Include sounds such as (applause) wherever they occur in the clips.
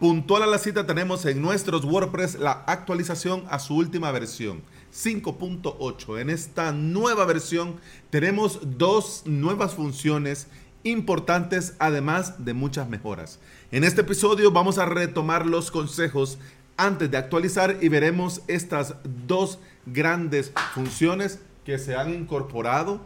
Puntual a la cita tenemos en nuestros WordPress la actualización a su última versión, 5.8. En esta nueva versión tenemos dos nuevas funciones importantes, además de muchas mejoras. En este episodio vamos a retomar los consejos antes de actualizar y veremos estas dos grandes funciones que se han incorporado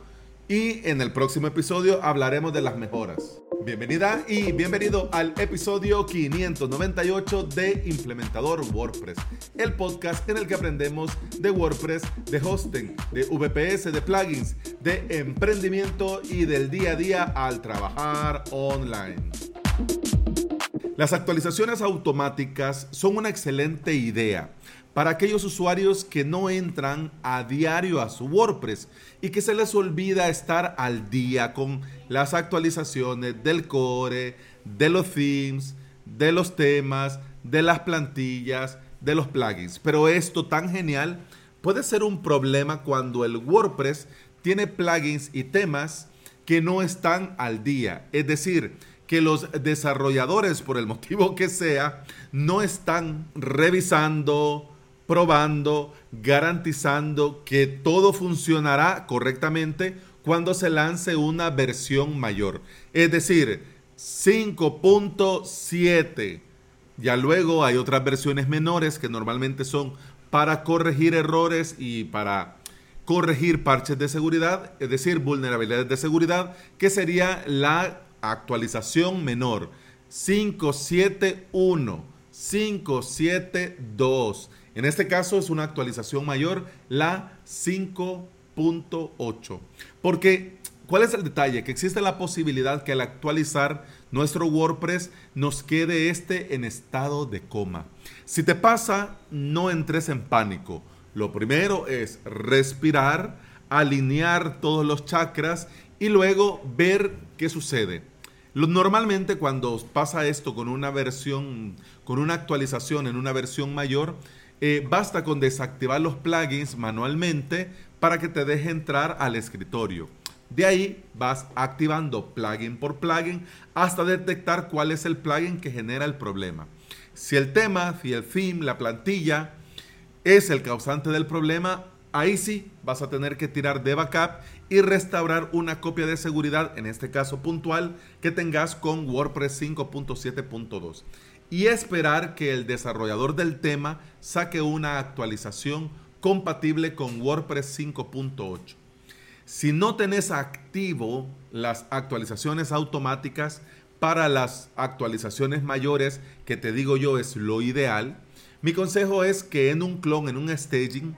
y en el próximo episodio hablaremos de las mejoras. Bienvenida y bienvenido al episodio 598 de Implementador WordPress, el podcast en el que aprendemos de WordPress, de hosting, de VPS, de plugins, de emprendimiento y del día a día al trabajar online. Las actualizaciones automáticas son una excelente idea para aquellos usuarios que no entran a diario a su WordPress y que se les olvida estar al día con las actualizaciones del core, de los themes, de los temas, de las plantillas, de los plugins. Pero esto tan genial puede ser un problema cuando el WordPress tiene plugins y temas que no están al día. Es decir, que los desarrolladores, por el motivo que sea, no están revisando, probando, garantizando que todo funcionará correctamente cuando se lance una versión mayor. Es decir, 5.7. Ya luego hay otras versiones menores que normalmente son para corregir errores y para corregir parches de seguridad, es decir, vulnerabilidades de seguridad, que sería la actualización menor. 571, 572. En este caso es una actualización mayor, la 5.8. Porque, ¿cuál es el detalle? Que existe la posibilidad que al actualizar nuestro WordPress nos quede este en estado de coma. Si te pasa, no entres en pánico. Lo primero es respirar, alinear todos los chakras y luego ver qué sucede. Normalmente cuando pasa esto con una versión, con una actualización en una versión mayor, eh, basta con desactivar los plugins manualmente para que te deje entrar al escritorio. De ahí vas activando plugin por plugin hasta detectar cuál es el plugin que genera el problema. Si el tema, si el theme, la plantilla es el causante del problema, ahí sí vas a tener que tirar de backup y restaurar una copia de seguridad, en este caso puntual, que tengas con WordPress 5.7.2 y esperar que el desarrollador del tema saque una actualización compatible con WordPress 5.8. Si no tenés activo las actualizaciones automáticas para las actualizaciones mayores, que te digo yo es lo ideal, mi consejo es que en un clon, en un staging,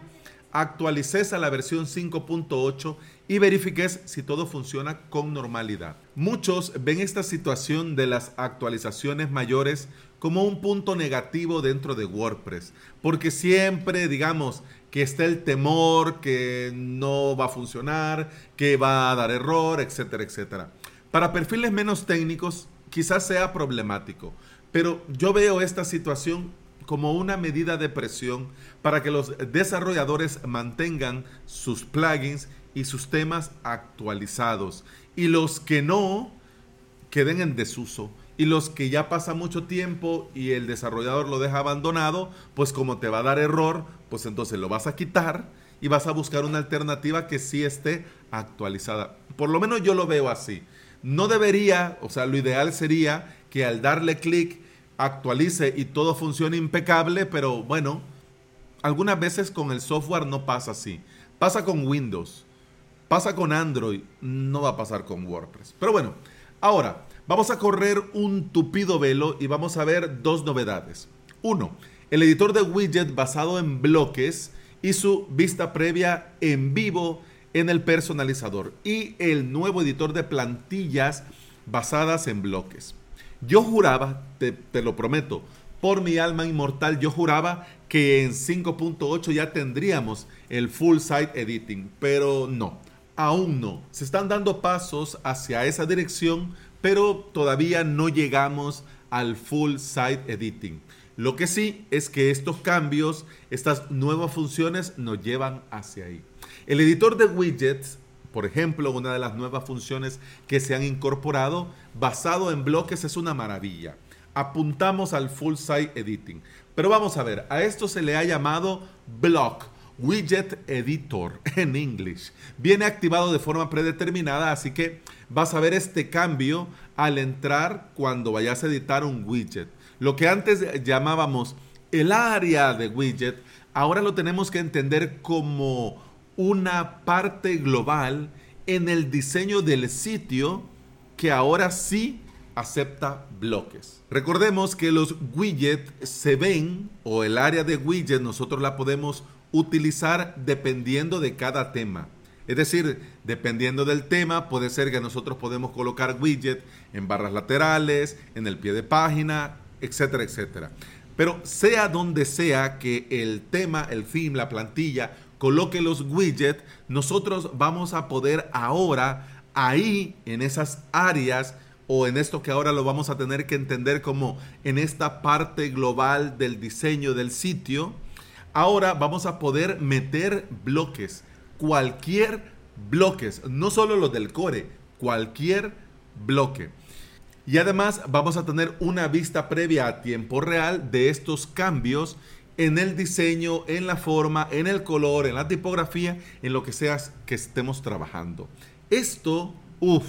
actualices a la versión 5.8 y verifiques si todo funciona con normalidad. Muchos ven esta situación de las actualizaciones mayores como un punto negativo dentro de WordPress, porque siempre, digamos, que está el temor que no va a funcionar, que va a dar error, etcétera, etcétera. Para perfiles menos técnicos, quizás sea problemático, pero yo veo esta situación como una medida de presión para que los desarrolladores mantengan sus plugins y sus temas actualizados y los que no queden en desuso y los que ya pasa mucho tiempo y el desarrollador lo deja abandonado, pues como te va a dar error, pues entonces lo vas a quitar y vas a buscar una alternativa que sí esté actualizada. Por lo menos yo lo veo así. No debería, o sea, lo ideal sería que al darle clic actualice y todo funcione impecable, pero bueno, algunas veces con el software no pasa así. Pasa con Windows, pasa con Android, no va a pasar con WordPress. Pero bueno, ahora vamos a correr un tupido velo y vamos a ver dos novedades. Uno, el editor de widget basado en bloques y su vista previa en vivo en el personalizador y el nuevo editor de plantillas basadas en bloques. Yo juraba, te, lo prometo, por mi alma inmortal, yo juraba que en 5.8 ya tendríamos el full site editing, pero no, aún no. Se están dando pasos hacia esa dirección, pero todavía no llegamos al full site editing. Lo que sí es que estos cambios, estas nuevas funciones nos llevan hacia ahí. El editor de widgets por ejemplo, una de las nuevas funciones que se han incorporado basado en bloques es una maravilla. apuntamos al full site editing. Pero vamos a ver, a esto se le ha llamado block widget editor (laughs) en English. Viene activado de forma predeterminada, así que vas a ver este cambio al entrar cuando vayas a editar un widget. Lo que antes llamábamos el área de widget, ahora lo tenemos que entender como una parte global en el diseño del sitio que ahora sí acepta bloques. Recordemos que los widgets se ven o el área de widget nosotros la podemos utilizar dependiendo de cada tema. Es decir, dependiendo del tema, puede ser que nosotros podemos colocar widget en barras laterales, en el pie de página, etcétera, etcétera. Pero sea donde sea que el tema, el film, la plantilla coloque los widgets, nosotros vamos a poder ahora ahí en esas áreas o en esto que ahora lo vamos a tener que entender como en esta parte global del diseño del sitio, ahora vamos a poder meter bloques, cualquier bloques, no solo los del core, cualquier bloque. Y además vamos a tener una vista previa a tiempo real de estos cambios en el diseño, en la forma, en el color, en la tipografía, en lo que sea que estemos trabajando. Esto, uff,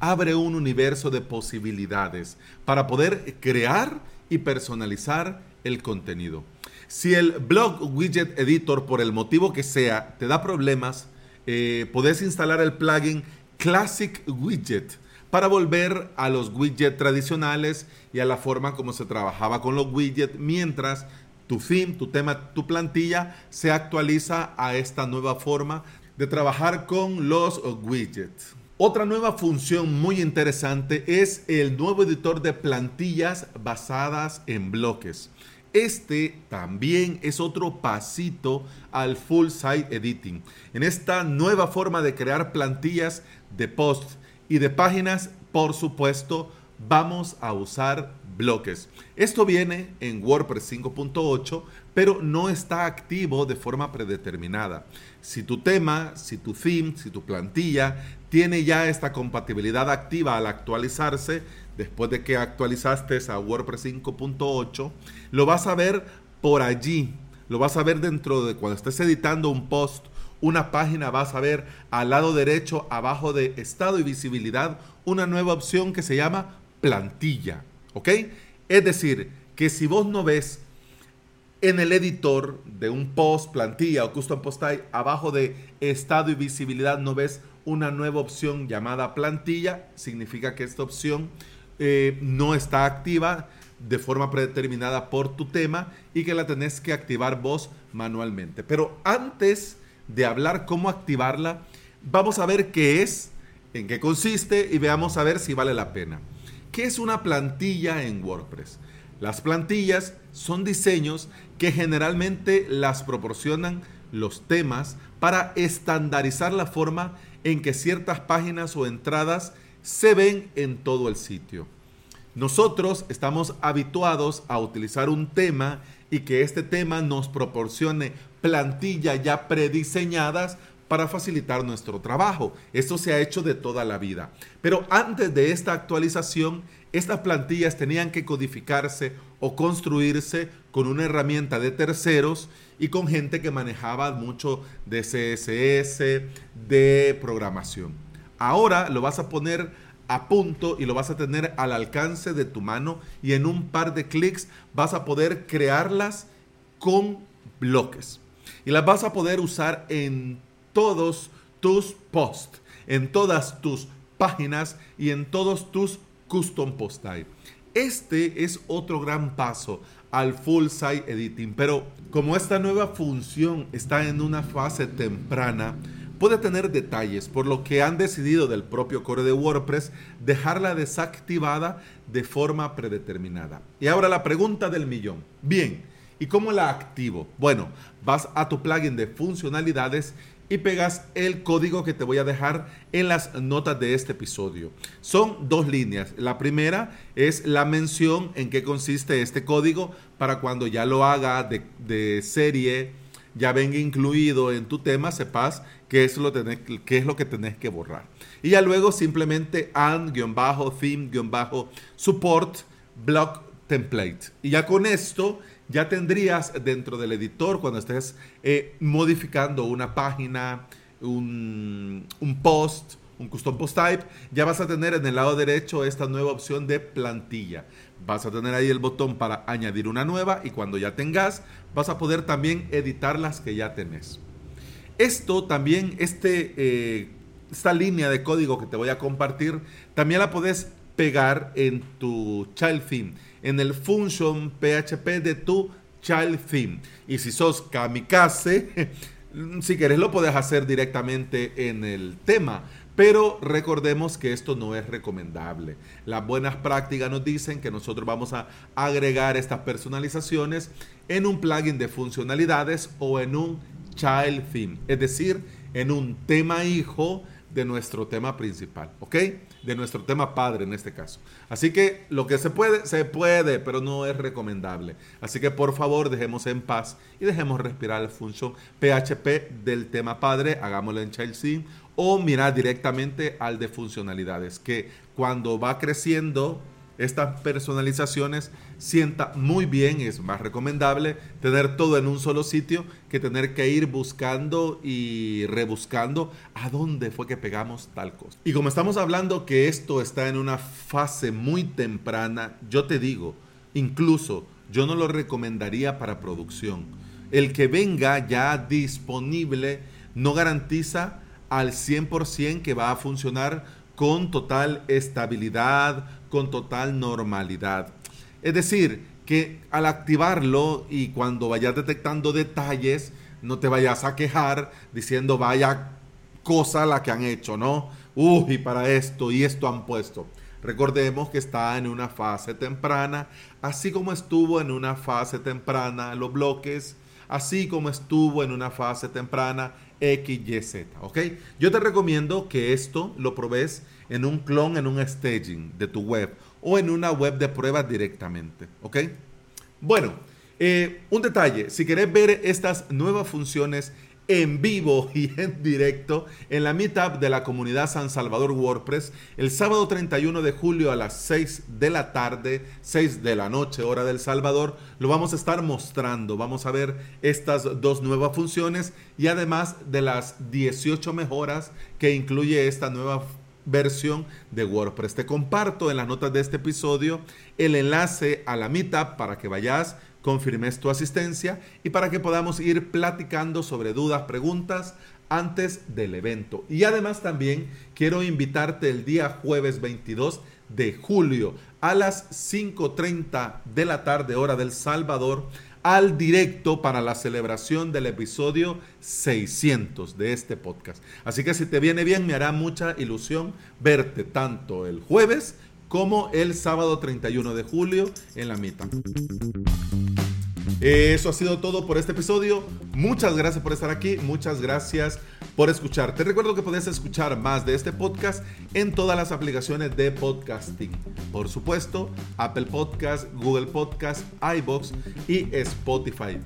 abre un universo de posibilidades para poder crear y personalizar el contenido. Si el blog widget editor, por el motivo que sea, te da problemas, eh, podés instalar el plugin Classic Widget para volver a los widgets tradicionales y a la forma como se trabajaba con los widgets mientras tu theme, tu tema, tu plantilla se actualiza a esta nueva forma de trabajar con los widgets. Otra nueva función muy interesante es el nuevo editor de plantillas basadas en bloques. Este también es otro pasito al full site editing. En esta nueva forma de crear plantillas de post y de páginas, por supuesto, vamos a usar bloques. Esto viene en WordPress 5.8, pero no está activo de forma predeterminada. Si tu tema, si tu theme, si tu plantilla tiene ya esta compatibilidad activa al actualizarse, después de que actualizaste a WordPress 5.8, lo vas a ver por allí. Lo vas a ver dentro de cuando estés editando un post, una página, vas a ver al lado derecho, abajo de estado y visibilidad, una nueva opción que se llama plantilla. ¿Ok? Es decir, que si vos no ves en el editor de un post, plantilla o custom post type, abajo de estado y visibilidad no ves una nueva opción llamada plantilla, significa que esta opción eh, no está activa de forma predeterminada por tu tema y que la tenés que activar vos manualmente. Pero antes de hablar cómo activarla, vamos a ver qué es, en qué consiste y veamos a ver si vale la pena. ¿Qué es una plantilla en WordPress? Las plantillas son diseños que generalmente las proporcionan los temas para estandarizar la forma en que ciertas páginas o entradas se ven en todo el sitio. Nosotros estamos habituados a utilizar un tema y que este tema nos proporcione plantillas ya prediseñadas para facilitar nuestro trabajo. Esto se ha hecho de toda la vida. Pero antes de esta actualización, estas plantillas tenían que codificarse o construirse con una herramienta de terceros y con gente que manejaba mucho de CSS, de programación. Ahora lo vas a poner a punto y lo vas a tener al alcance de tu mano y en un par de clics vas a poder crearlas con bloques. Y las vas a poder usar en todos tus posts, en todas tus páginas y en todos tus custom post. Este es otro gran paso al full site editing, pero como esta nueva función está en una fase temprana, puede tener detalles, por lo que han decidido del propio core de WordPress dejarla desactivada de forma predeterminada. Y ahora la pregunta del millón. Bien, ¿y cómo la activo? Bueno, vas a tu plugin de funcionalidades y pegas el código que te voy a dejar en las notas de este episodio. Son dos líneas. La primera es la mención en qué consiste este código para cuando ya lo haga de, serie, ya venga incluido en tu tema, sepas qué es lo, qué es lo que tenés que borrar. Y ya luego simplemente and-theme-support block template. Y ya con esto ya tendrías dentro del editor, cuando estés eh, modificando una página, un, un post, un custom post type, ya vas a tener en el lado derecho esta nueva opción de plantilla. Vas a tener ahí el botón para añadir una nueva y cuando ya tengas, vas a poder también editar las que ya tenés. Esto también, este, eh, esta línea de código que te voy a compartir, también la puedes pegar en tu child theme, en el function PHP de tu child theme. Y si sos kamikaze, (laughs) si querés lo puedes hacer directamente en el tema. Pero recordemos que esto no es recomendable. Las buenas prácticas nos dicen que nosotros vamos a agregar estas personalizaciones en un plugin de funcionalidades o en un child theme, es decir, en un tema hijo de nuestro tema principal, ¿ok? De nuestro tema padre en este caso. Así que lo que se puede, se puede, pero no es recomendable. Así que por favor dejemos en paz y dejemos respirar la función PHP del tema padre, hagámoslo en Child Theme o mirar directamente al de funcionalidades, que cuando va creciendo estas personalizaciones sienta muy bien, es más recomendable tener todo en un solo sitio que tener que ir buscando y rebuscando a dónde fue que pegamos tal cosa. Y como estamos hablando que esto está en una fase muy temprana, yo te digo, incluso yo no lo recomendaría para producción. El que venga ya disponible no garantiza al 100% que va a funcionar con total estabilidad, con total normalidad. Es decir, que al activarlo y cuando vayas detectando detalles, no te vayas a quejar diciendo vaya cosa la que han hecho, ¿no? Uy, para esto y esto han puesto. Recordemos que está en una fase temprana, así como estuvo en una fase temprana los bloques, así como estuvo en una fase temprana XYZ, ¿ok? Yo te recomiendo que esto lo probes en un clon, en un staging de tu web o en una web de pruebas directamente, ¿ok? Bueno, eh, un detalle, si querés ver estas nuevas funciones en vivo (laughs) y en directo en la meetup de la comunidad San Salvador WordPress el sábado 31 de julio a las 6 de la tarde, 6 de la noche, hora del Salvador. Lo vamos a estar mostrando. Vamos a ver estas dos nuevas funciones y además de las 18 mejoras que incluye esta nueva versión de WordPress. Te comparto en las notas de este episodio el enlace a la meetup para que vayas confirmes tu asistencia y para que podamos ir platicando sobre dudas, preguntas antes del evento. Y además también quiero invitarte el día jueves 22 de julio a las 5.30 de la tarde hora del Salvador al directo para la celebración del episodio 600 de este podcast. Así que si te viene bien, me hará mucha ilusión verte tanto el jueves como el sábado 31 de julio en la mitad. Eso ha sido todo por este episodio. Muchas gracias por estar aquí. Muchas gracias por escuchar. Te recuerdo que puedes escuchar más de este podcast en todas las aplicaciones de podcasting. Por supuesto, Apple Podcast, Google Podcast, iBox y Spotify.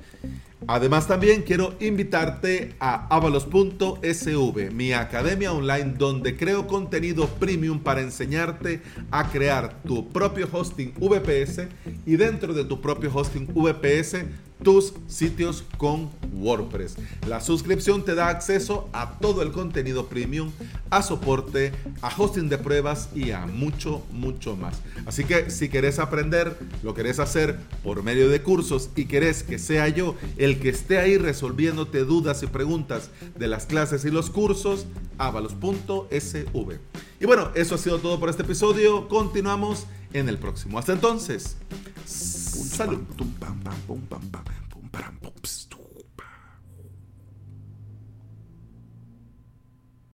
Además también quiero invitarte a avalos.sv, mi academia online donde creo contenido premium para enseñarte a crear tu propio hosting VPS y dentro de tu propio hosting VPS tus sitios con WordPress. La suscripción te da acceso a todo el contenido premium, a soporte, a hosting de pruebas y a mucho, mucho más. Así que si querés aprender, lo querés hacer por medio de cursos y querés que sea yo el que esté ahí resolviéndote dudas y preguntas de las clases y los cursos, avalos.sv. Y bueno, eso ha sido todo por este episodio. Continuamos en el próximo. Hasta entonces. Salud.